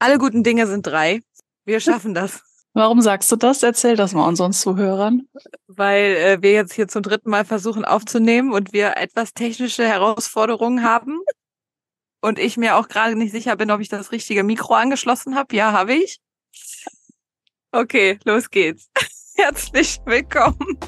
Alle guten Dinge sind drei. Wir schaffen das. Warum sagst du das? Erzähl das mal unseren Zuhörern. Weil äh, wir jetzt hier zum dritten Mal versuchen aufzunehmen und wir etwas technische Herausforderungen haben. Und ich mir auch gerade nicht sicher bin, ob ich das richtige Mikro angeschlossen habe. Ja, habe ich. Okay, los geht's. Herzlich willkommen.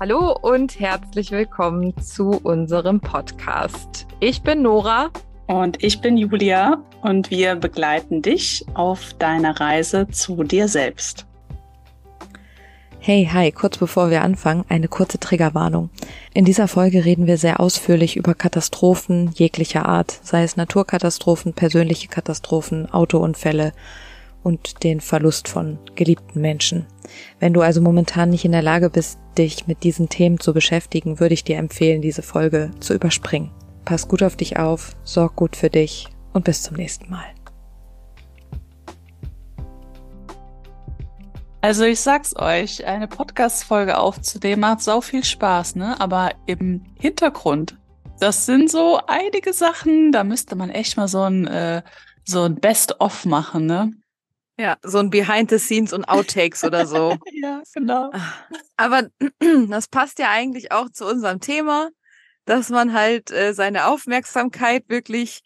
Hallo und herzlich willkommen zu unserem Podcast. Ich bin Nora. Und ich bin Julia und wir begleiten dich auf deiner Reise zu dir selbst. Hey, hi, kurz bevor wir anfangen, eine kurze Triggerwarnung. In dieser Folge reden wir sehr ausführlich über Katastrophen jeglicher Art, sei es Naturkatastrophen, persönliche Katastrophen, Autounfälle und den Verlust von geliebten Menschen. Wenn du also momentan nicht in der Lage bist, dich mit diesen Themen zu beschäftigen, würde ich dir empfehlen, diese Folge zu überspringen. Pass gut auf dich auf, sorg gut für dich und bis zum nächsten Mal. Also ich sag's euch, eine Podcast-Folge aufzunehmen macht sau viel Spaß, ne? Aber im Hintergrund, das sind so einige Sachen, da müsste man echt mal so ein, äh, so ein Best-of machen, ne? Ja, so ein Behind the Scenes und Outtakes oder so. ja, genau. Aber das passt ja eigentlich auch zu unserem Thema dass man halt äh, seine Aufmerksamkeit wirklich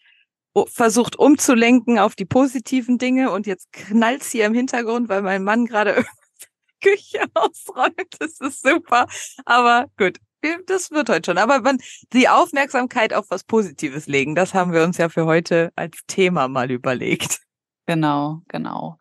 versucht umzulenken auf die positiven Dinge und jetzt knallt's hier im Hintergrund, weil mein Mann gerade Küche ausräumt. Das ist super. Aber gut, das wird heute schon. Aber man, die Aufmerksamkeit auf was Positives legen, das haben wir uns ja für heute als Thema mal überlegt. Genau, genau.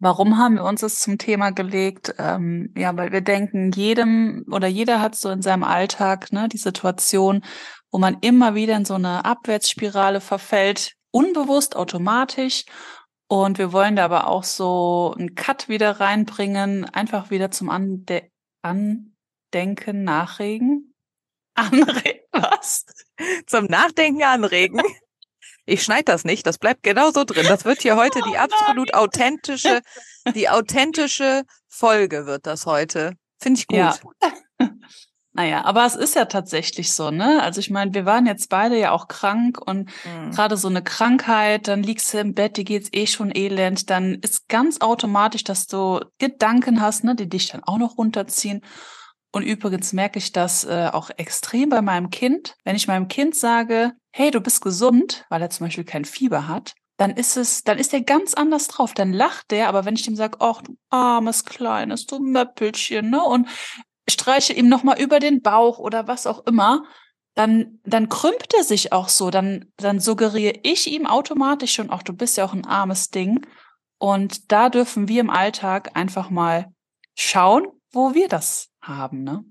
Warum haben wir uns das zum Thema gelegt? Ähm, ja, weil wir denken, jedem oder jeder hat so in seinem Alltag ne, die Situation, wo man immer wieder in so eine Abwärtsspirale verfällt, unbewusst, automatisch. Und wir wollen da aber auch so einen Cut wieder reinbringen, einfach wieder zum Ande Andenken, Nachregen. Anregen, was? Zum Nachdenken anregen. Ich schneide das nicht, das bleibt genauso drin. Das wird hier heute die absolut authentische, die authentische Folge wird das heute. Finde ich gut. Ja. Naja, aber es ist ja tatsächlich so, ne? Also ich meine, wir waren jetzt beide ja auch krank und mhm. gerade so eine Krankheit, dann liegst du im Bett, dir geht's eh schon elend, dann ist ganz automatisch, dass du Gedanken hast, ne, die dich dann auch noch runterziehen. Und übrigens merke ich das äh, auch extrem bei meinem Kind. Wenn ich meinem Kind sage, hey, du bist gesund, weil er zum Beispiel kein Fieber hat, dann ist es, dann ist er ganz anders drauf. Dann lacht der, aber wenn ich ihm sage, ach, du armes kleines, du Möppelchen, ne, und streiche ihm nochmal über den Bauch oder was auch immer, dann, dann krümmt er sich auch so. Dann, dann suggeriere ich ihm automatisch schon, ach, du bist ja auch ein armes Ding. Und da dürfen wir im Alltag einfach mal schauen, wo wir das haben, ne?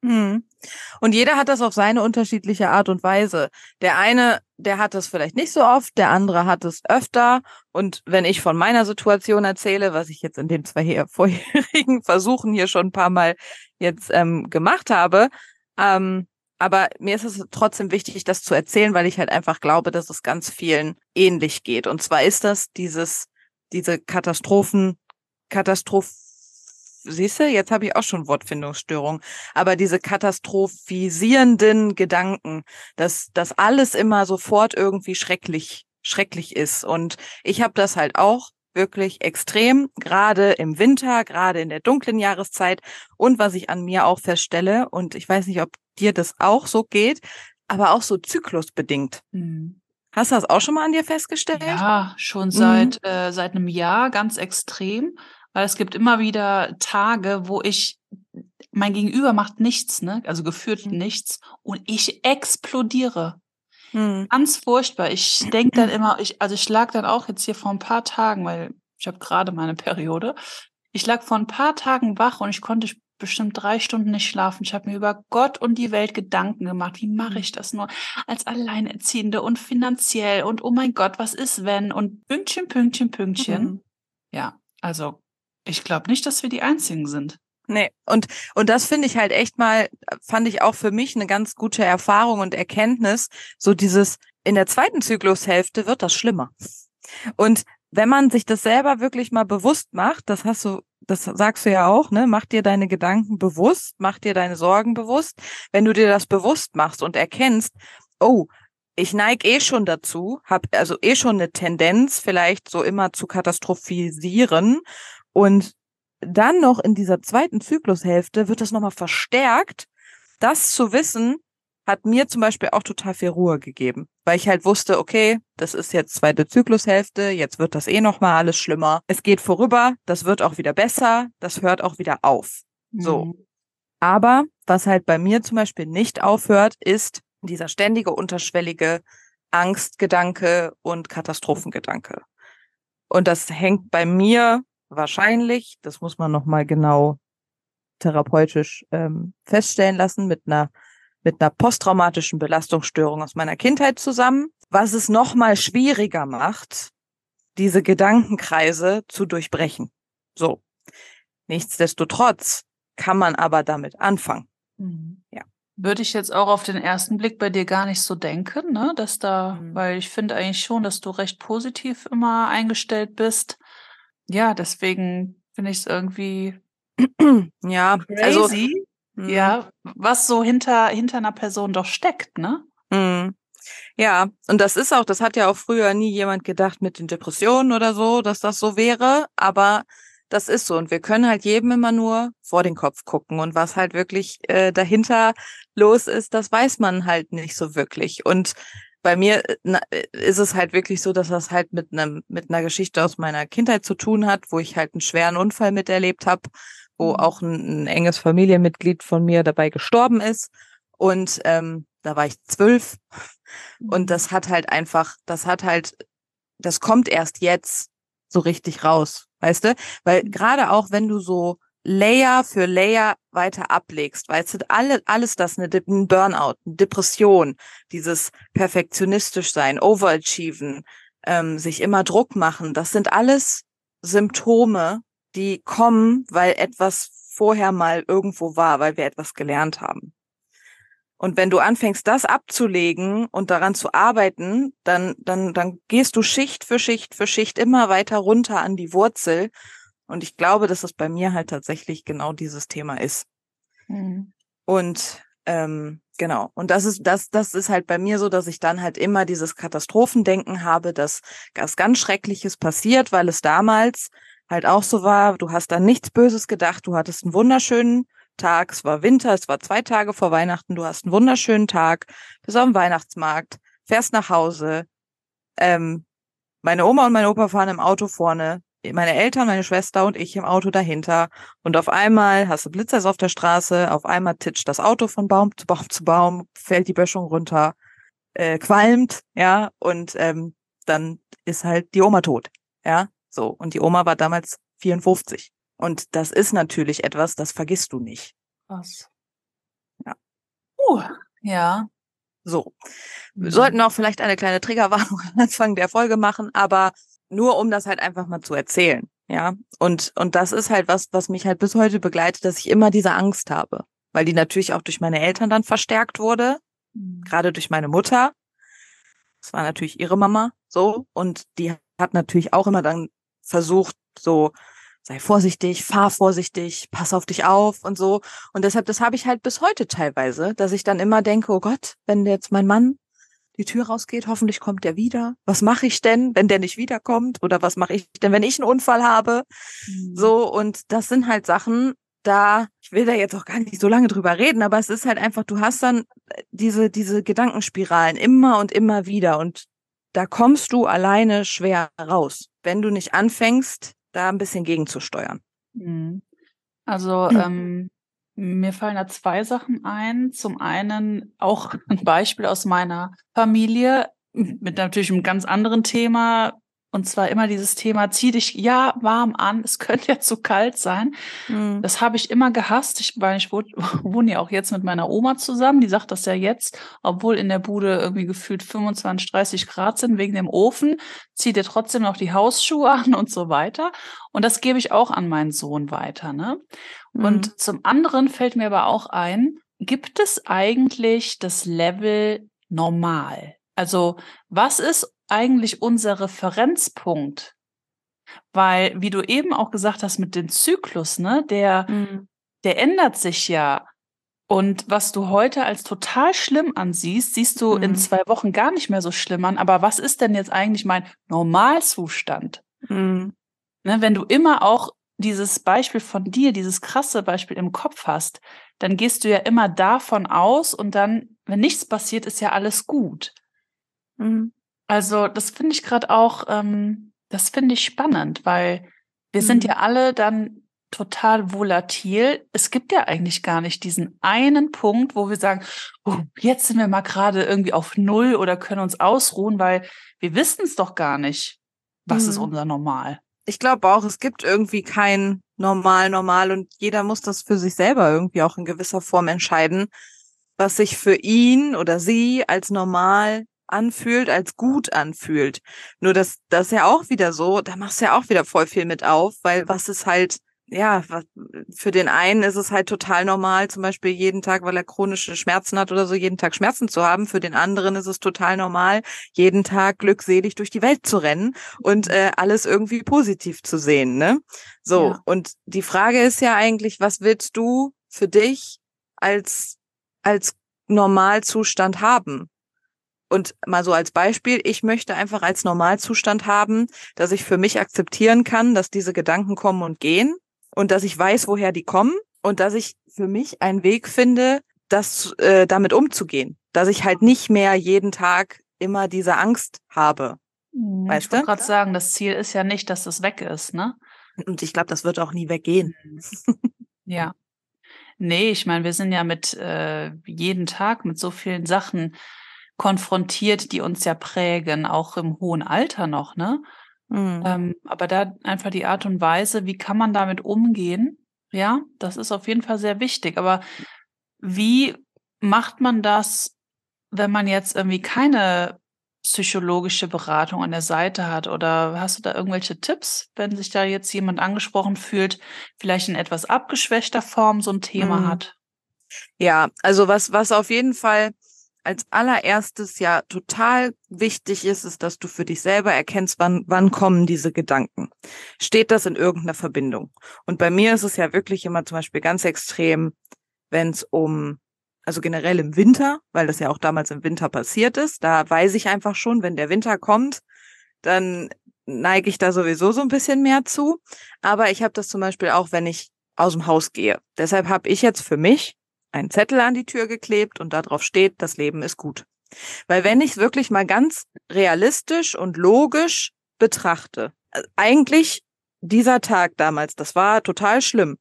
Mhm. Und jeder hat das auf seine unterschiedliche Art und Weise. Der eine, der hat es vielleicht nicht so oft, der andere hat es öfter. Und wenn ich von meiner Situation erzähle, was ich jetzt in den zwei vorherigen Versuchen hier schon ein paar Mal jetzt ähm, gemacht habe, ähm, aber mir ist es trotzdem wichtig, das zu erzählen, weil ich halt einfach glaube, dass es ganz vielen ähnlich geht. Und zwar ist das dieses, diese Katastrophen, Katastroph siehst du, jetzt habe ich auch schon Wortfindungsstörung. Aber diese katastrophisierenden Gedanken, dass das alles immer sofort irgendwie schrecklich, schrecklich ist. Und ich habe das halt auch wirklich extrem, gerade im Winter, gerade in der dunklen Jahreszeit. Und was ich an mir auch feststelle, und ich weiß nicht, ob dir das auch so geht, aber auch so zyklusbedingt. Mhm. Hast du das auch schon mal an dir festgestellt? Ja, schon seit, mhm. äh, seit einem Jahr ganz extrem. Weil es gibt immer wieder Tage, wo ich, mein Gegenüber macht nichts, ne? Also gefühlt mhm. nichts. Und ich explodiere. Hm. Ganz furchtbar. Ich denke dann immer, ich, also ich lag dann auch jetzt hier vor ein paar Tagen, weil ich habe gerade meine Periode. Ich lag vor ein paar Tagen wach und ich konnte bestimmt drei Stunden nicht schlafen. Ich habe mir über Gott und die Welt Gedanken gemacht. Wie mache ich das nur als Alleinerziehende und finanziell und oh mein Gott, was ist wenn und Pünktchen, Pünktchen, Pünktchen. Mhm. Ja, also ich glaube nicht, dass wir die Einzigen sind. Nee, und, und das finde ich halt echt mal, fand ich auch für mich eine ganz gute Erfahrung und Erkenntnis. So dieses, in der zweiten Zyklushälfte wird das schlimmer. Und wenn man sich das selber wirklich mal bewusst macht, das hast du, das sagst du ja auch, ne, mach dir deine Gedanken bewusst, mach dir deine Sorgen bewusst. Wenn du dir das bewusst machst und erkennst, oh, ich neige eh schon dazu, habe also eh schon eine Tendenz, vielleicht so immer zu katastrophisieren. Und dann noch in dieser zweiten Zyklushälfte wird das nochmal verstärkt. Das zu wissen, hat mir zum Beispiel auch total viel Ruhe gegeben, weil ich halt wusste, okay, das ist jetzt zweite Zyklushälfte, jetzt wird das eh nochmal alles schlimmer. Es geht vorüber, das wird auch wieder besser, das hört auch wieder auf. So. Mhm. Aber was halt bei mir zum Beispiel nicht aufhört, ist dieser ständige unterschwellige Angstgedanke und Katastrophengedanke. Und das hängt bei mir wahrscheinlich, das muss man nochmal genau therapeutisch ähm, feststellen lassen, mit einer mit einer posttraumatischen Belastungsstörung aus meiner Kindheit zusammen, was es nochmal schwieriger macht, diese Gedankenkreise zu durchbrechen. So. Nichtsdestotrotz kann man aber damit anfangen. Mhm. Ja. Würde ich jetzt auch auf den ersten Blick bei dir gar nicht so denken, ne? Dass da, mhm. weil ich finde eigentlich schon, dass du recht positiv immer eingestellt bist. Ja, deswegen finde ich es irgendwie ja, also crazy, also, ja, was so hinter hinter einer Person doch steckt, ne? Mhm. Ja, und das ist auch, das hat ja auch früher nie jemand gedacht mit den Depressionen oder so, dass das so wäre, aber das ist so. Und wir können halt jedem immer nur vor den Kopf gucken. Und was halt wirklich äh, dahinter los ist, das weiß man halt nicht so wirklich. Und bei mir äh, äh, ist es halt wirklich so, dass das halt mit einem mit einer Geschichte aus meiner Kindheit zu tun hat, wo ich halt einen schweren Unfall miterlebt habe, wo mhm. auch ein, ein, enges Familienmitglied von mir dabei gestorben ist. Und ähm, da war ich zwölf. Und mhm. das hat halt einfach, das hat halt, das kommt erst jetzt so richtig raus, weißt du? Weil gerade auch wenn du so Layer für Layer weiter ablegst, weißt du, alle, alles das, eine, ein Burnout, eine Depression, dieses perfektionistisch sein, overachieven, ähm, sich immer Druck machen, das sind alles Symptome, die kommen, weil etwas vorher mal irgendwo war, weil wir etwas gelernt haben. Und wenn du anfängst, das abzulegen und daran zu arbeiten, dann, dann, dann gehst du Schicht für Schicht für Schicht immer weiter runter an die Wurzel. Und ich glaube, dass es bei mir halt tatsächlich genau dieses Thema ist. Mhm. Und ähm, genau. Und das ist, das, das ist halt bei mir so, dass ich dann halt immer dieses Katastrophendenken habe, dass was ganz Schreckliches passiert, weil es damals halt auch so war, du hast dann nichts Böses gedacht, du hattest einen wunderschönen Tag, es war Winter, es war zwei Tage vor Weihnachten, du hast einen wunderschönen Tag, bist auf dem Weihnachtsmarkt, fährst nach Hause. Ähm, meine Oma und mein Opa fahren im Auto vorne, meine Eltern, meine Schwester und ich im Auto dahinter. Und auf einmal hast du Blitzers auf der Straße, auf einmal titscht das Auto von Baum zu Baum zu Baum, fällt die Böschung runter, äh, qualmt, ja, und ähm, dann ist halt die Oma tot, ja, so. Und die Oma war damals 54. Und das ist natürlich etwas, das vergisst du nicht. Was? Ja. Uh, ja. So. Wir mhm. sollten auch vielleicht eine kleine Triggerwarnung am Anfang der Folge machen, aber nur um das halt einfach mal zu erzählen. Ja. Und, und das ist halt was, was mich halt bis heute begleitet, dass ich immer diese Angst habe. Weil die natürlich auch durch meine Eltern dann verstärkt wurde. Mhm. Gerade durch meine Mutter. Das war natürlich ihre Mama. So. Und die hat natürlich auch immer dann versucht, so sei vorsichtig, fahr vorsichtig, pass auf dich auf und so. Und deshalb, das habe ich halt bis heute teilweise, dass ich dann immer denke, oh Gott, wenn jetzt mein Mann die Tür rausgeht, hoffentlich kommt der wieder. Was mache ich denn, wenn der nicht wiederkommt? Oder was mache ich denn, wenn ich einen Unfall habe? Mhm. So, und das sind halt Sachen, da, ich will da jetzt auch gar nicht so lange drüber reden, aber es ist halt einfach, du hast dann diese, diese Gedankenspiralen immer und immer wieder und da kommst du alleine schwer raus, wenn du nicht anfängst, da ein bisschen gegenzusteuern. Mhm. Also ähm, mir fallen da zwei Sachen ein. Zum einen auch ein Beispiel aus meiner Familie mit natürlich einem ganz anderen Thema. Und zwar immer dieses Thema, zieh dich ja warm an, es könnte ja zu kalt sein. Mhm. Das habe ich immer gehasst, ich, weil ich wohne, ja auch jetzt mit meiner Oma zusammen, die sagt das ja jetzt, obwohl in der Bude irgendwie gefühlt 25, 30 Grad sind wegen dem Ofen, zieht ihr trotzdem noch die Hausschuhe an und so weiter. Und das gebe ich auch an meinen Sohn weiter. Ne? Mhm. Und zum anderen fällt mir aber auch ein, gibt es eigentlich das Level normal? Also was ist eigentlich unser Referenzpunkt? Weil, wie du eben auch gesagt hast mit dem Zyklus, ne, der, mhm. der ändert sich ja Und was du heute als total schlimm ansiehst, siehst du mhm. in zwei Wochen gar nicht mehr so schlimm an. Aber was ist denn jetzt eigentlich mein Normalzustand? Mhm. Ne, wenn du immer auch dieses Beispiel von dir, dieses krasse Beispiel im Kopf hast, dann gehst du ja immer davon aus und dann, wenn nichts passiert, ist ja alles gut. Mhm. Also das finde ich gerade auch, ähm, das finde ich spannend, weil wir mhm. sind ja alle dann total volatil. Es gibt ja eigentlich gar nicht diesen einen Punkt, wo wir sagen, oh, jetzt sind wir mal gerade irgendwie auf Null oder können uns ausruhen, weil wir wissen es doch gar nicht. Was mhm. ist unser Normal? Ich glaube auch, es gibt irgendwie kein Normal, Normal und jeder muss das für sich selber irgendwie auch in gewisser Form entscheiden, was sich für ihn oder sie als normal anfühlt, als gut anfühlt. Nur das, das ist ja auch wieder so, da machst du ja auch wieder voll viel mit auf, weil was ist halt ja, für den einen ist es halt total normal, zum Beispiel jeden Tag, weil er chronische Schmerzen hat oder so, jeden Tag Schmerzen zu haben. Für den anderen ist es total normal, jeden Tag glückselig durch die Welt zu rennen und äh, alles irgendwie positiv zu sehen. Ne? So, ja. und die Frage ist ja eigentlich, was willst du für dich als, als Normalzustand haben? Und mal so als Beispiel, ich möchte einfach als Normalzustand haben, dass ich für mich akzeptieren kann, dass diese Gedanken kommen und gehen und dass ich weiß, woher die kommen und dass ich für mich einen Weg finde, das äh, damit umzugehen, dass ich halt nicht mehr jeden Tag immer diese Angst habe. Hm, weißt ich wollte gerade sagen, das Ziel ist ja nicht, dass das weg ist, ne? Und ich glaube, das wird auch nie weggehen. ja. Nee, ich meine, wir sind ja mit äh, jeden Tag mit so vielen Sachen konfrontiert, die uns ja prägen, auch im hohen Alter noch, ne? Mhm. Ähm, aber da einfach die Art und Weise, wie kann man damit umgehen? Ja, das ist auf jeden Fall sehr wichtig. Aber wie macht man das, wenn man jetzt irgendwie keine psychologische Beratung an der Seite hat? Oder hast du da irgendwelche Tipps, wenn sich da jetzt jemand angesprochen fühlt, vielleicht in etwas abgeschwächter Form so ein Thema mhm. hat? Ja, also was, was auf jeden Fall als allererstes ja total wichtig ist, ist, dass du für dich selber erkennst, wann, wann kommen diese Gedanken. Steht das in irgendeiner Verbindung? Und bei mir ist es ja wirklich immer zum Beispiel ganz extrem, wenn es um, also generell im Winter, weil das ja auch damals im Winter passiert ist, da weiß ich einfach schon, wenn der Winter kommt, dann neige ich da sowieso so ein bisschen mehr zu. Aber ich habe das zum Beispiel auch, wenn ich aus dem Haus gehe. Deshalb habe ich jetzt für mich einen Zettel an die Tür geklebt und darauf steht, das Leben ist gut. Weil wenn ich es wirklich mal ganz realistisch und logisch betrachte, äh, eigentlich dieser Tag damals, das war total schlimm.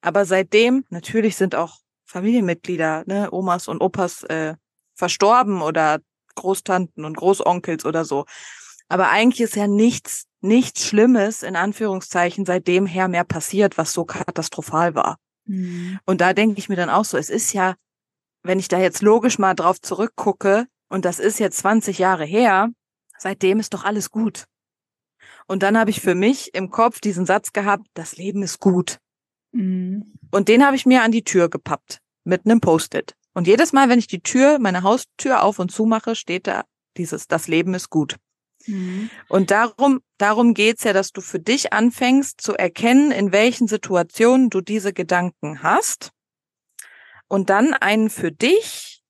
Aber seitdem, natürlich sind auch Familienmitglieder, ne, Omas und Opas äh, verstorben oder Großtanten und Großonkels oder so. Aber eigentlich ist ja nichts, nichts Schlimmes, in Anführungszeichen, seitdem her mehr passiert, was so katastrophal war. Mhm. Und da denke ich mir dann auch so, es ist ja, wenn ich da jetzt logisch mal drauf zurückgucke, und das ist jetzt 20 Jahre her, seitdem ist doch alles gut. Und dann habe ich für mich im Kopf diesen Satz gehabt, das Leben ist gut. Mhm. Und den habe ich mir an die Tür gepappt mit einem Post-it. Und jedes Mal, wenn ich die Tür, meine Haustür auf und zu mache, steht da dieses, das Leben ist gut. Mhm. Und darum, darum geht's ja, dass du für dich anfängst zu erkennen, in welchen Situationen du diese Gedanken hast und dann einen für dich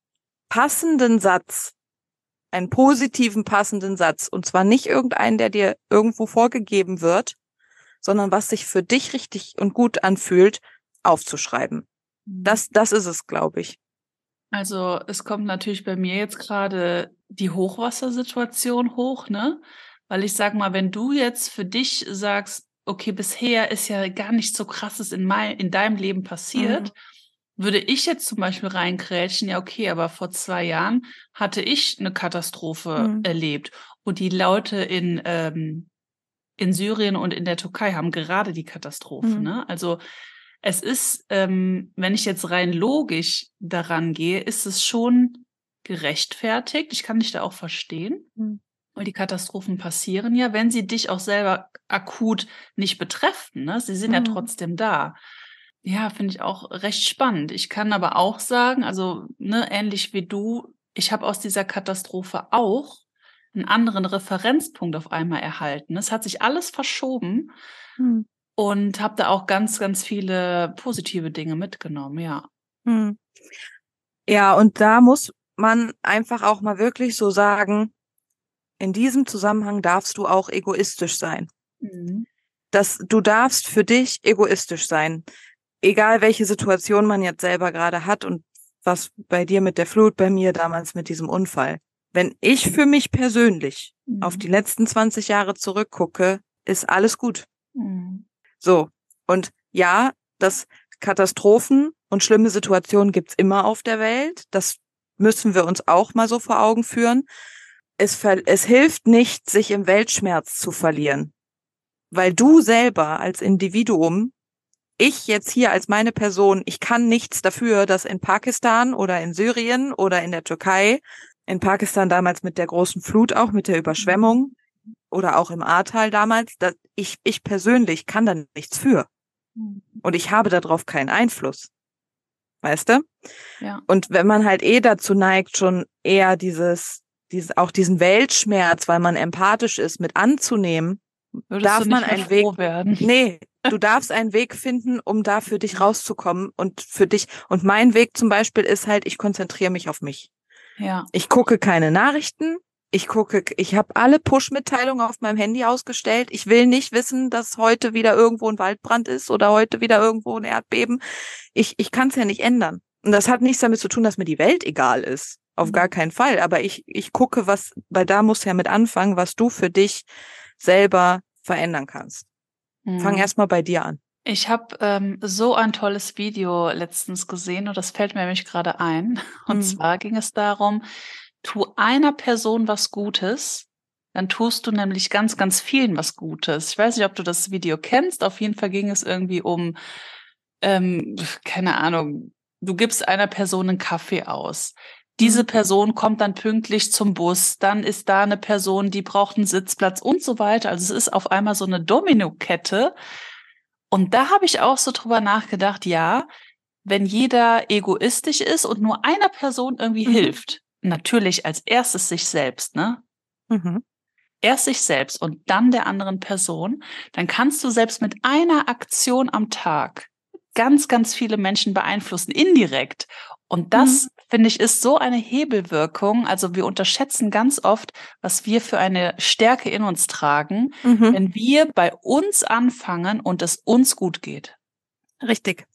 passenden Satz, einen positiven passenden Satz, und zwar nicht irgendeinen, der dir irgendwo vorgegeben wird, sondern was sich für dich richtig und gut anfühlt, aufzuschreiben. Mhm. Das, das ist es, glaube ich. Also es kommt natürlich bei mir jetzt gerade die Hochwassersituation hoch, ne? Weil ich sag mal, wenn du jetzt für dich sagst, okay, bisher ist ja gar nichts so krasses in, mein, in deinem Leben passiert, mhm. würde ich jetzt zum Beispiel reinkrätschen, ja, okay, aber vor zwei Jahren hatte ich eine Katastrophe mhm. erlebt. Und die Leute in, ähm, in Syrien und in der Türkei haben gerade die Katastrophe. Mhm. Ne? Also es ist, ähm, wenn ich jetzt rein logisch daran gehe, ist es schon gerechtfertigt. Ich kann dich da auch verstehen. Mhm. Weil die Katastrophen passieren ja, wenn sie dich auch selber akut nicht betreffen. Ne? Sie sind mhm. ja trotzdem da. Ja, finde ich auch recht spannend. Ich kann aber auch sagen, also ne, ähnlich wie du, ich habe aus dieser Katastrophe auch einen anderen Referenzpunkt auf einmal erhalten. Es hat sich alles verschoben. Mhm und habe da auch ganz, ganz viele positive Dinge mitgenommen, ja. Hm. Ja, und da muss man einfach auch mal wirklich so sagen, in diesem Zusammenhang darfst du auch egoistisch sein. Mhm. Das, du darfst für dich egoistisch sein. Egal welche Situation man jetzt selber gerade hat und was bei dir mit der Flut, bei mir damals mit diesem Unfall. Wenn ich für mich persönlich mhm. auf die letzten 20 Jahre zurückgucke, ist alles gut. Mhm. So. Und ja, das Katastrophen und schlimme Situationen gibt's immer auf der Welt. Das müssen wir uns auch mal so vor Augen führen. Es, es hilft nicht, sich im Weltschmerz zu verlieren. Weil du selber als Individuum ich jetzt hier als meine Person, ich kann nichts dafür, dass in Pakistan oder in Syrien oder in der Türkei, in Pakistan damals mit der großen Flut auch, mit der Überschwemmung oder auch im Ahrtal damals, dass ich, ich persönlich kann da nichts für. Und ich habe darauf keinen Einfluss. Weißt du? Ja. Und wenn man halt eh dazu neigt, schon eher dieses, dieses, auch diesen Weltschmerz, weil man empathisch ist, mit anzunehmen, Würdest darf man einen Weg werden. Nee, du darfst einen Weg finden, um da für dich rauszukommen und für dich. Und mein Weg zum Beispiel ist halt, ich konzentriere mich auf mich. Ja. Ich gucke keine Nachrichten. Ich gucke, ich habe alle Push-Mitteilungen auf meinem Handy ausgestellt. Ich will nicht wissen, dass heute wieder irgendwo ein Waldbrand ist oder heute wieder irgendwo ein Erdbeben. Ich, ich kann es ja nicht ändern. Und das hat nichts damit zu tun, dass mir die Welt egal ist. Auf mhm. gar keinen Fall. Aber ich, ich gucke, was, weil da muss ja mit anfangen, was du für dich selber verändern kannst. Mhm. Fang erstmal bei dir an. Ich habe ähm, so ein tolles Video letztens gesehen und das fällt mir nämlich gerade ein. Und mhm. zwar ging es darum, tu einer Person was Gutes, dann tust du nämlich ganz, ganz vielen was Gutes. Ich weiß nicht, ob du das Video kennst. Auf jeden Fall ging es irgendwie um, ähm, keine Ahnung, du gibst einer Person einen Kaffee aus. Diese mhm. Person kommt dann pünktlich zum Bus, dann ist da eine Person, die braucht einen Sitzplatz und so weiter. Also es ist auf einmal so eine Domino-Kette. Und da habe ich auch so drüber nachgedacht, ja, wenn jeder egoistisch ist und nur einer Person irgendwie mhm. hilft, natürlich als erstes sich selbst, ne? Mhm. Erst sich selbst und dann der anderen Person, dann kannst du selbst mit einer Aktion am Tag ganz, ganz viele Menschen beeinflussen, indirekt. Und das, mhm. finde ich, ist so eine Hebelwirkung. Also wir unterschätzen ganz oft, was wir für eine Stärke in uns tragen, mhm. wenn wir bei uns anfangen und es uns gut geht. Richtig.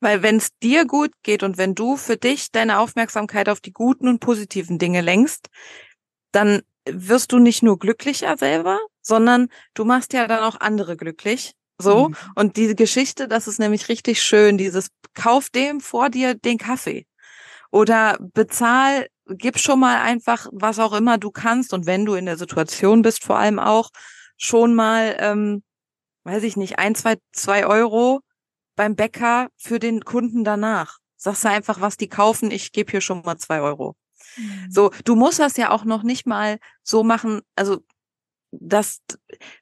Weil wenn es dir gut geht und wenn du für dich deine Aufmerksamkeit auf die guten und positiven Dinge lenkst, dann wirst du nicht nur glücklicher selber, sondern du machst ja dann auch andere glücklich. So. Mhm. Und diese Geschichte, das ist nämlich richtig schön, dieses Kauf dem vor dir den Kaffee. Oder bezahl, gib schon mal einfach, was auch immer du kannst. Und wenn du in der Situation bist, vor allem auch, schon mal, ähm, weiß ich nicht, ein, zwei, zwei Euro beim Bäcker für den Kunden danach. Sagst du einfach, was die kaufen, ich gebe hier schon mal zwei Euro. Mhm. So, du musst das ja auch noch nicht mal so machen, also dass,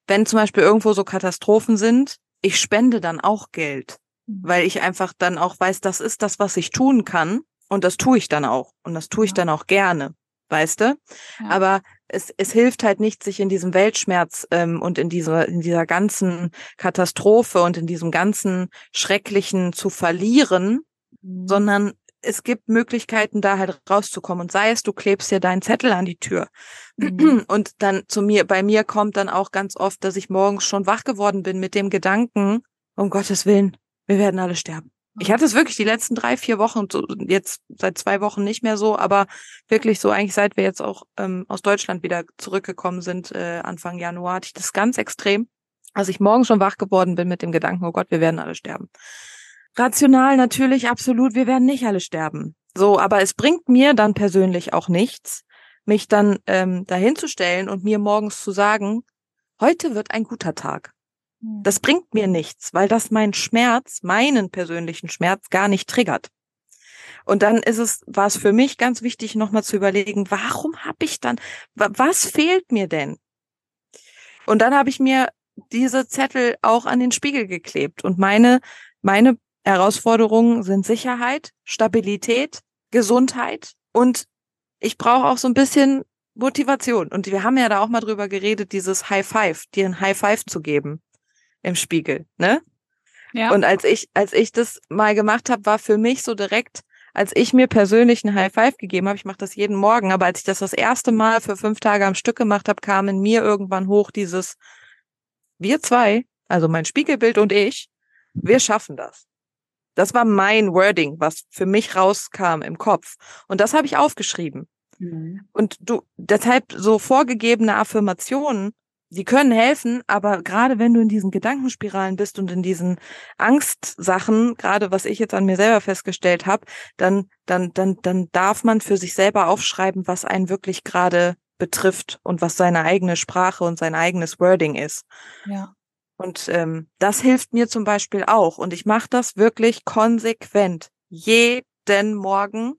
wenn zum Beispiel irgendwo so Katastrophen sind, ich spende dann auch Geld, mhm. weil ich einfach dann auch weiß, das ist das, was ich tun kann. Und das tue ich dann auch. Und das tue ich ja. dann auch gerne, weißt du? Ja. Aber es, es hilft halt nicht, sich in diesem Weltschmerz ähm, und in dieser, in dieser ganzen Katastrophe und in diesem ganzen Schrecklichen zu verlieren, mhm. sondern es gibt Möglichkeiten, da halt rauszukommen. Und sei es, du klebst dir deinen Zettel an die Tür. Mhm. Und dann zu mir, bei mir kommt dann auch ganz oft, dass ich morgens schon wach geworden bin mit dem Gedanken, um Gottes Willen, wir werden alle sterben. Ich hatte es wirklich die letzten drei, vier Wochen, so, jetzt seit zwei Wochen nicht mehr so, aber wirklich so eigentlich seit wir jetzt auch ähm, aus Deutschland wieder zurückgekommen sind, äh, Anfang Januar, hatte ich das ganz extrem, als ich morgen schon wach geworden bin mit dem Gedanken, oh Gott, wir werden alle sterben. Rational natürlich, absolut, wir werden nicht alle sterben. So, aber es bringt mir dann persönlich auch nichts, mich dann ähm, dahinzustellen und mir morgens zu sagen, heute wird ein guter Tag. Das hm. bringt mir nichts, weil das meinen Schmerz, meinen persönlichen Schmerz gar nicht triggert. Und dann ist es, war es für mich ganz wichtig, nochmal zu überlegen, warum habe ich dann, was fehlt mir denn? Und dann habe ich mir diese Zettel auch an den Spiegel geklebt. Und meine, meine Herausforderungen sind Sicherheit, Stabilität, Gesundheit und ich brauche auch so ein bisschen Motivation. Und wir haben ja da auch mal drüber geredet, dieses High Five, dir ein High Five zu geben im Spiegel, ne? Ja. Und als ich, als ich das mal gemacht habe, war für mich so direkt als ich mir persönlich ein High Five gegeben habe, ich mache das jeden Morgen, aber als ich das das erste Mal für fünf Tage am Stück gemacht habe, kam in mir irgendwann hoch dieses, wir zwei, also mein Spiegelbild und ich, wir schaffen das. Das war mein Wording, was für mich rauskam im Kopf. Und das habe ich aufgeschrieben. Mhm. Und du, deshalb so vorgegebene Affirmationen, die können helfen, aber gerade wenn du in diesen Gedankenspiralen bist und in diesen Angstsachen, gerade was ich jetzt an mir selber festgestellt habe, dann, dann, dann, dann darf man für sich selber aufschreiben, was einen wirklich gerade betrifft und was seine eigene Sprache und sein eigenes Wording ist. Ja. Und ähm, das hilft mir zum Beispiel auch. Und ich mache das wirklich konsequent. Jeden Morgen,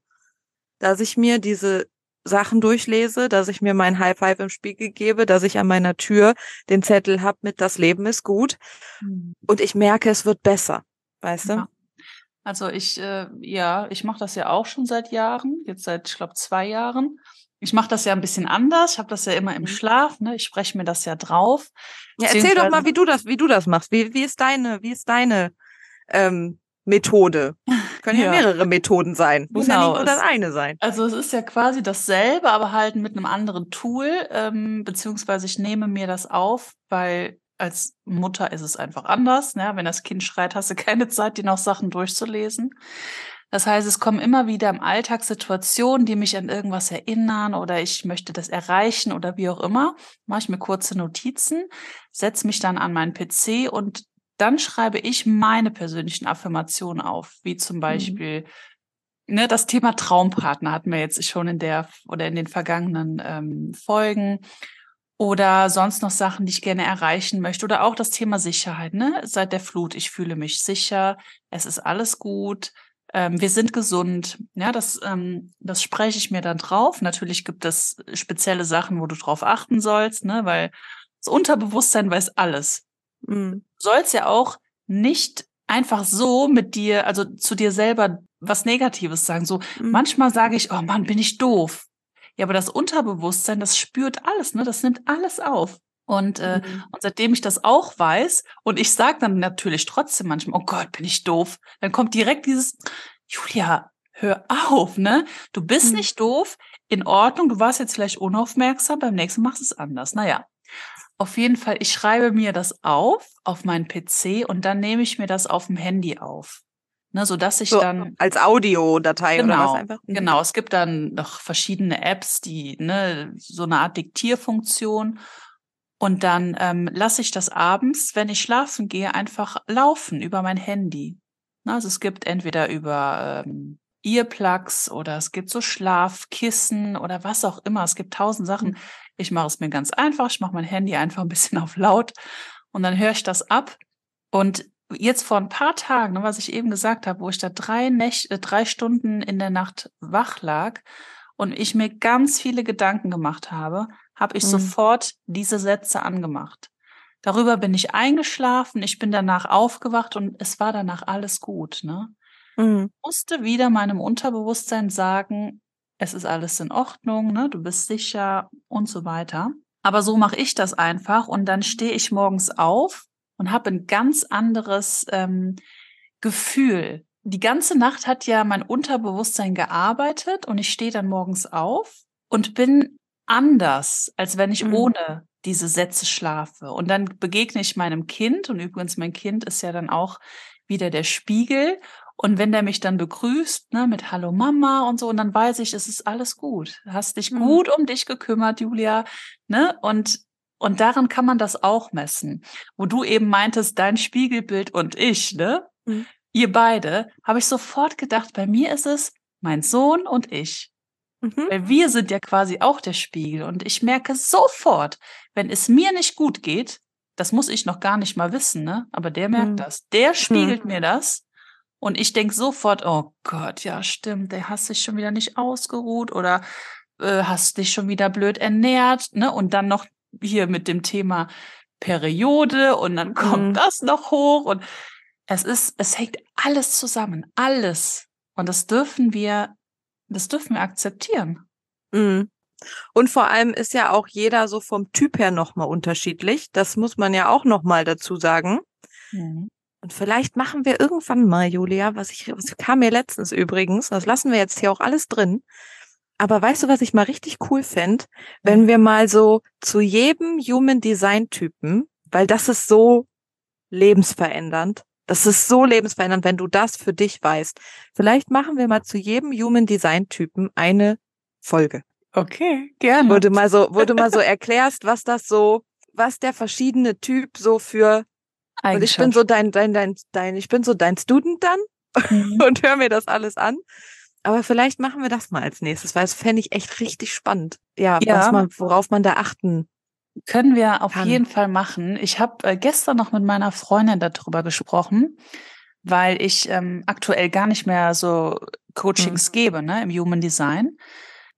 dass ich mir diese Sachen durchlese, dass ich mir mein High Five im Spiegel gebe, dass ich an meiner Tür den Zettel hab mit Das Leben ist gut. Mhm. Und ich merke, es wird besser. Weißt du? Also ich, äh, ja, ich mache das ja auch schon seit Jahren, jetzt seit, ich glaube, zwei Jahren. Ich mache das ja ein bisschen anders. Ich habe das ja immer im mhm. Schlaf. Ne? Ich spreche mir das ja drauf. Ja, erzähl doch mal, wie du das, wie du das machst. Wie, wie ist deine, wie ist deine ähm, Methode? Können ja, ja mehrere Methoden sein. Muss genau, ja nicht nur das eine sein. Also es ist ja quasi dasselbe, aber halt mit einem anderen Tool. Ähm, beziehungsweise ich nehme mir das auf, weil als Mutter ist es einfach anders. Ne? Wenn das Kind schreit, hast du keine Zeit, die noch Sachen durchzulesen. Das heißt, es kommen immer wieder im Alltag Situationen, die mich an irgendwas erinnern oder ich möchte das erreichen oder wie auch immer. Mache ich mir kurze Notizen, setze mich dann an meinen PC und dann schreibe ich meine persönlichen Affirmationen auf, wie zum mhm. Beispiel mhm. ne, das Thema Traumpartner hatten wir jetzt schon in der oder in den vergangenen ähm, Folgen oder sonst noch Sachen, die ich gerne erreichen möchte oder auch das Thema Sicherheit. Ne? Seit der Flut, ich fühle mich sicher, es ist alles gut, ähm, wir sind gesund. Ja, das, ähm, das spreche ich mir dann drauf. Natürlich gibt es spezielle Sachen, wo du drauf achten sollst, ne, weil das Unterbewusstsein weiß alles. Mhm. Du sollst ja auch nicht einfach so mit dir, also zu dir selber was Negatives sagen. So, mhm. manchmal sage ich, oh Mann, bin ich doof. Ja, aber das Unterbewusstsein, das spürt alles, ne? Das nimmt alles auf. Und, äh, mhm. und seitdem ich das auch weiß, und ich sage dann natürlich trotzdem manchmal, oh Gott, bin ich doof, dann kommt direkt dieses, Julia, hör auf, ne? Du bist mhm. nicht doof, in Ordnung, du warst jetzt vielleicht unaufmerksam, beim nächsten machst du es anders. Naja, auf jeden Fall, ich schreibe mir das auf, auf meinen PC und dann nehme ich mir das auf dem Handy auf. Ne, so dass ich so, dann als Audiodatei genau, oder was einfach. Mhm. Genau, es gibt dann noch verschiedene Apps, die ne so eine Art Diktierfunktion und dann ähm, lasse ich das abends, wenn ich schlafen gehe, einfach laufen über mein Handy. Also es gibt entweder über ähm, Earplugs oder es gibt so Schlafkissen oder was auch immer. Es gibt tausend Sachen. Mhm. Ich mache es mir ganz einfach. Ich mache mein Handy einfach ein bisschen auf laut und dann höre ich das ab. Und jetzt vor ein paar Tagen, ne, was ich eben gesagt habe, wo ich da drei, Nächte, drei Stunden in der Nacht wach lag und ich mir ganz viele Gedanken gemacht habe, habe ich mhm. sofort diese Sätze angemacht. Darüber bin ich eingeschlafen, ich bin danach aufgewacht und es war danach alles gut. Ne? Mhm. Ich musste wieder meinem Unterbewusstsein sagen, es ist alles in Ordnung, ne? du bist sicher und so weiter. Aber so mache ich das einfach und dann stehe ich morgens auf und habe ein ganz anderes ähm, Gefühl die ganze Nacht hat ja mein Unterbewusstsein gearbeitet und ich stehe dann morgens auf und bin anders, als wenn ich mhm. ohne diese Sätze schlafe. Und dann begegne ich meinem Kind und übrigens mein Kind ist ja dann auch wieder der Spiegel. Und wenn der mich dann begrüßt, ne, mit Hallo Mama und so, und dann weiß ich, es ist alles gut. Hast dich mhm. gut um dich gekümmert, Julia, ne? Und und daran kann man das auch messen. Wo du eben meintest, dein Spiegelbild und ich, ne? Mhm ihr beide, habe ich sofort gedacht, bei mir ist es mein Sohn und ich. Mhm. Weil wir sind ja quasi auch der Spiegel. Und ich merke sofort, wenn es mir nicht gut geht, das muss ich noch gar nicht mal wissen, ne? Aber der merkt mhm. das. Der spiegelt mhm. mir das. Und ich denke sofort, oh Gott, ja, stimmt, der hast sich schon wieder nicht ausgeruht oder äh, hast dich schon wieder blöd ernährt, ne? Und dann noch hier mit dem Thema Periode und dann kommt mhm. das noch hoch und es ist, es hängt alles zusammen, alles. Und das dürfen wir, das dürfen wir akzeptieren. Mhm. Und vor allem ist ja auch jeder so vom Typ her nochmal unterschiedlich. Das muss man ja auch nochmal dazu sagen. Mhm. Und vielleicht machen wir irgendwann mal, Julia, was ich, was kam mir letztens übrigens, das lassen wir jetzt hier auch alles drin. Aber weißt du, was ich mal richtig cool fände? Wenn wir mal so zu jedem Human Design Typen, weil das ist so lebensverändernd. Das ist so lebensverändernd, wenn du das für dich weißt. Vielleicht machen wir mal zu jedem Human Design Typen eine Folge. Okay, gerne. Du mal so, wo du mal so erklärst, was das so, was der verschiedene Typ so für und ich bin so dein, dein, dein, dein, ich bin so dein Student dann mhm. und hör mir das alles an. Aber vielleicht machen wir das mal als nächstes, weil es fände ich echt richtig spannend. Ja, ja. Was man, worauf man da achten können wir auf kann. jeden Fall machen. Ich habe äh, gestern noch mit meiner Freundin darüber gesprochen, weil ich ähm, aktuell gar nicht mehr so Coachings mhm. gebe ne, im Human Design.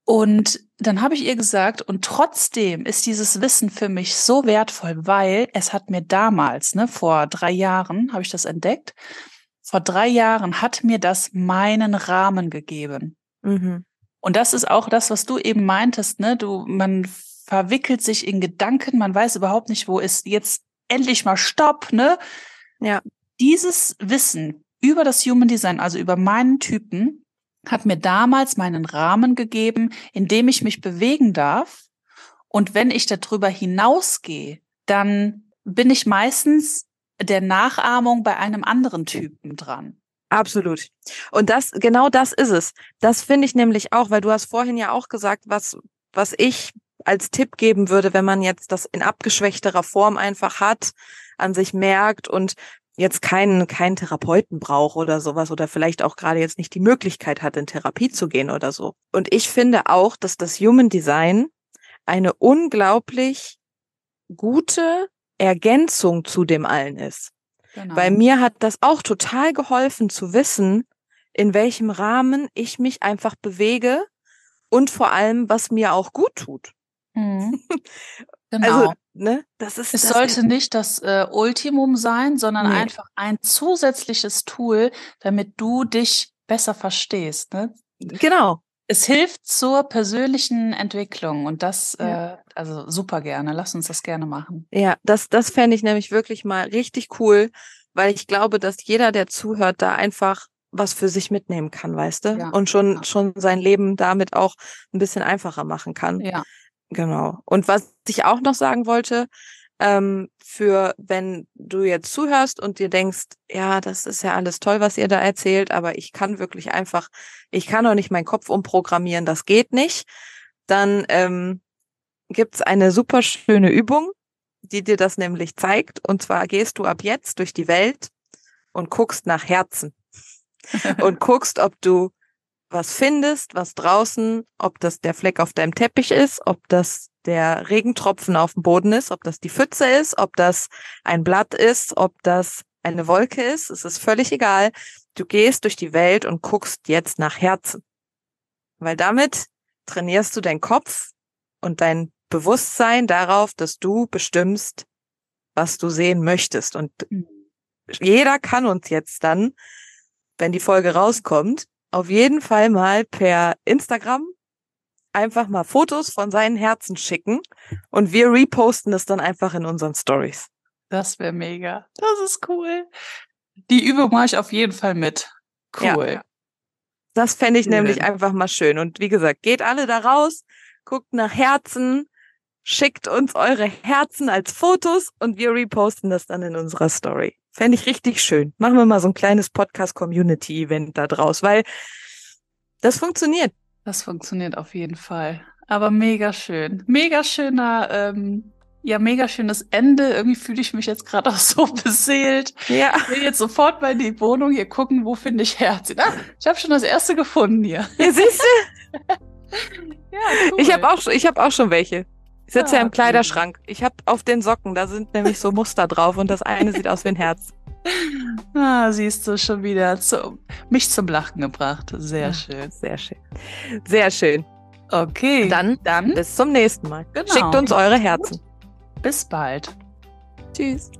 Und dann habe ich ihr gesagt, und trotzdem ist dieses Wissen für mich so wertvoll, weil es hat mir damals, ne, vor drei Jahren habe ich das entdeckt, vor drei Jahren hat mir das meinen Rahmen gegeben. Mhm. Und das ist auch das, was du eben meintest, ne? Du, man verwickelt sich in Gedanken, man weiß überhaupt nicht, wo ist jetzt endlich mal Stopp, ne? Ja. Dieses Wissen über das Human Design, also über meinen Typen, hat mir damals meinen Rahmen gegeben, in dem ich mich bewegen darf. Und wenn ich darüber hinausgehe, dann bin ich meistens der Nachahmung bei einem anderen Typen dran. Absolut. Und das, genau das ist es. Das finde ich nämlich auch, weil du hast vorhin ja auch gesagt, was, was ich als Tipp geben würde, wenn man jetzt das in abgeschwächterer Form einfach hat, an sich merkt und jetzt keinen, keinen Therapeuten braucht oder sowas oder vielleicht auch gerade jetzt nicht die Möglichkeit hat, in Therapie zu gehen oder so. Und ich finde auch, dass das Human Design eine unglaublich gute Ergänzung zu dem allen ist. Genau. Weil mir hat das auch total geholfen zu wissen, in welchem Rahmen ich mich einfach bewege und vor allem, was mir auch gut tut. Mhm. Also, genau. Also, ne, das ist, es das sollte ist, nicht das äh, Ultimum sein, sondern nee. einfach ein zusätzliches Tool, damit du dich besser verstehst. Ne? Genau. Es hilft zur persönlichen Entwicklung und das, ja. äh, also super gerne. Lass uns das gerne machen. Ja, das, das fände ich nämlich wirklich mal richtig cool, weil ich glaube, dass jeder, der zuhört, da einfach was für sich mitnehmen kann, weißt du? Ja. Und schon, ja. schon sein Leben damit auch ein bisschen einfacher machen kann. Ja. Genau. Und was ich auch noch sagen wollte, ähm, für wenn du jetzt zuhörst und dir denkst, ja, das ist ja alles toll, was ihr da erzählt, aber ich kann wirklich einfach, ich kann doch nicht meinen Kopf umprogrammieren, das geht nicht, dann ähm, gibt's eine super schöne Übung, die dir das nämlich zeigt. Und zwar gehst du ab jetzt durch die Welt und guckst nach Herzen und guckst, ob du was findest, was draußen, ob das der Fleck auf deinem Teppich ist, ob das der Regentropfen auf dem Boden ist, ob das die Pfütze ist, ob das ein Blatt ist, ob das eine Wolke ist, es ist völlig egal. Du gehst durch die Welt und guckst jetzt nach Herzen. Weil damit trainierst du deinen Kopf und dein Bewusstsein darauf, dass du bestimmst, was du sehen möchtest. Und mhm. jeder kann uns jetzt dann, wenn die Folge rauskommt, auf jeden Fall mal per Instagram einfach mal Fotos von seinen Herzen schicken und wir reposten es dann einfach in unseren Stories. Das wäre mega. Das ist cool. Die Übung mache ich auf jeden Fall mit. Cool. Ja. Das fände ich cool. nämlich einfach mal schön. Und wie gesagt, geht alle da raus, guckt nach Herzen, schickt uns eure Herzen als Fotos und wir reposten das dann in unserer Story. Fände ich richtig schön. Machen wir mal so ein kleines Podcast-Community-Event da draus, weil das funktioniert. Das funktioniert auf jeden Fall. Aber mega schön. Mega schöner, ähm, ja, mega schönes Ende. Irgendwie fühle ich mich jetzt gerade auch so beseelt. Ja. Ich will jetzt sofort mal in die Wohnung hier gucken, wo finde ich Herz. Ah, ich habe schon das erste gefunden hier. Ja, siehst du? ja, cool. Ich habe auch, ich hab auch schon welche. Ich sitze ja, im Kleiderschrank. Ich habe auf den Socken, da sind nämlich so Muster drauf und das eine sieht aus wie ein Herz. Ah, siehst du schon wieder zu, mich zum Lachen gebracht. Sehr schön. Sehr schön. Sehr schön. Okay. Dann, dann bis zum nächsten Mal. Genau. Schickt uns eure Herzen. Bis bald. Tschüss.